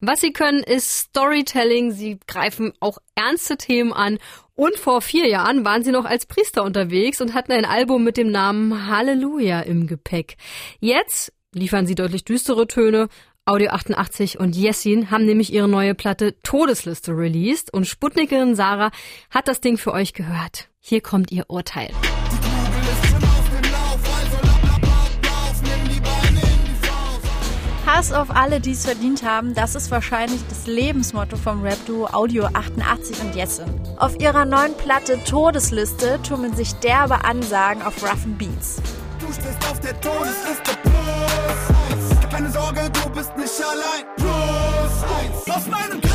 Was sie können, ist Storytelling. Sie greifen auch ernste Themen an. Und vor vier Jahren waren sie noch als Priester unterwegs und hatten ein Album mit dem Namen Halleluja im Gepäck. Jetzt liefern sie deutlich düstere Töne. Audio 88 und Jessin haben nämlich ihre neue Platte Todesliste released und Sputnikerin Sarah hat das Ding für euch gehört. Hier kommt ihr Urteil. Hass auf alle, die es verdient haben, das ist wahrscheinlich das Lebensmotto vom Rap-Duo Audio 88 und Jessin. Auf ihrer neuen Platte Todesliste tummeln sich derbe Ansagen auf roughen Beats. Du stehst auf der Todesliste plus Keine Sorge, du bist nicht allein. Plus eins. Auf meinem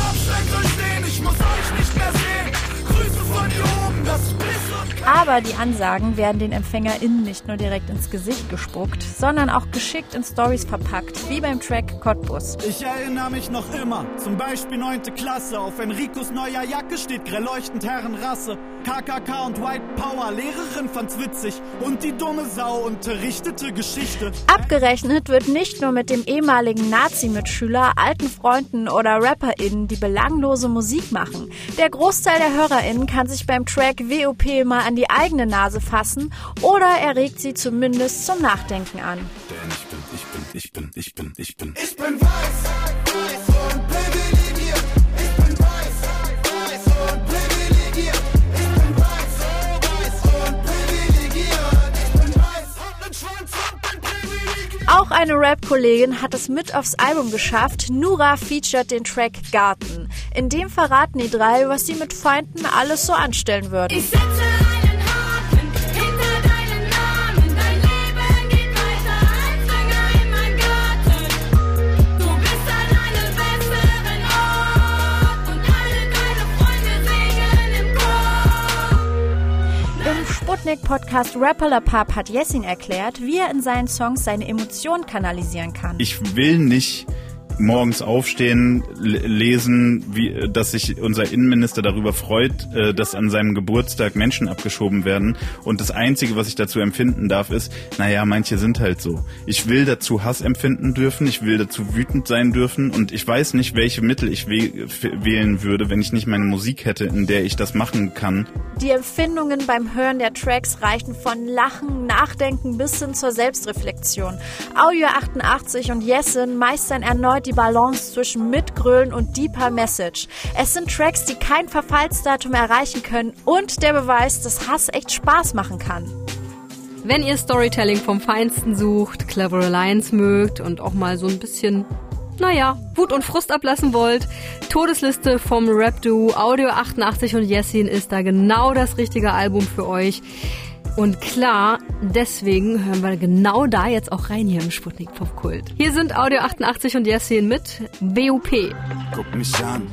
aber die Ansagen werden den EmpfängerInnen nicht nur direkt ins Gesicht gespuckt, sondern auch geschickt in Stories verpackt, wie beim Track Cottbus. Ich erinnere mich noch immer, zum Beispiel 9. Klasse, auf Enricos neuer Jacke steht grell leuchtend Herrenrasse. KKK und White Power, Lehrerin fand's witzig und die dumme Sau unterrichtete Geschichte. Abgerechnet wird nicht nur mit dem ehemaligen Nazi-Mitschüler, alten Freunden oder RapperInnen, die belanglose Musik machen. Der Großteil der HörerInnen kann sich beim Track WOP mal an die eigene Nase fassen oder er regt sie zumindest zum Nachdenken an. Denn ich bin, ich bin, ich bin, ich bin, ich bin. Ich bin weiß, Auch eine Rap-Kollegin hat es mit aufs Album geschafft. Nura featured den Track Garten. In dem verraten die drei, was sie mit Feinden alles so anstellen würden. Ich setze La Pub hat Jessin erklärt, wie er in seinen Songs seine Emotionen kanalisieren kann. Ich will nicht morgens aufstehen, lesen, wie, dass sich unser Innenminister darüber freut, äh, dass an seinem Geburtstag Menschen abgeschoben werden. Und das Einzige, was ich dazu empfinden darf, ist, naja, manche sind halt so. Ich will dazu Hass empfinden dürfen, ich will dazu wütend sein dürfen und ich weiß nicht, welche Mittel ich wählen würde, wenn ich nicht meine Musik hätte, in der ich das machen kann. Die Empfindungen beim Hören der Tracks reichen von Lachen, Nachdenken bis hin zur Selbstreflexion. Audio 88 und Jessin meistern erneut die Balance zwischen Mitgrölen und deeper Message. Es sind Tracks, die kein Verfallsdatum erreichen können und der Beweis, dass Hass echt Spaß machen kann. Wenn ihr Storytelling vom Feinsten sucht, Clever Alliance mögt und auch mal so ein bisschen, naja, Wut und Frust ablassen wollt, Todesliste vom Rap-Duo Audio 88 und Jessin ist da genau das richtige Album für euch. Und klar, deswegen hören wir genau da jetzt auch rein hier im Sputnik Pop Kult. Hier sind Audio 88 und Jessin mit BUP. Guck mich an,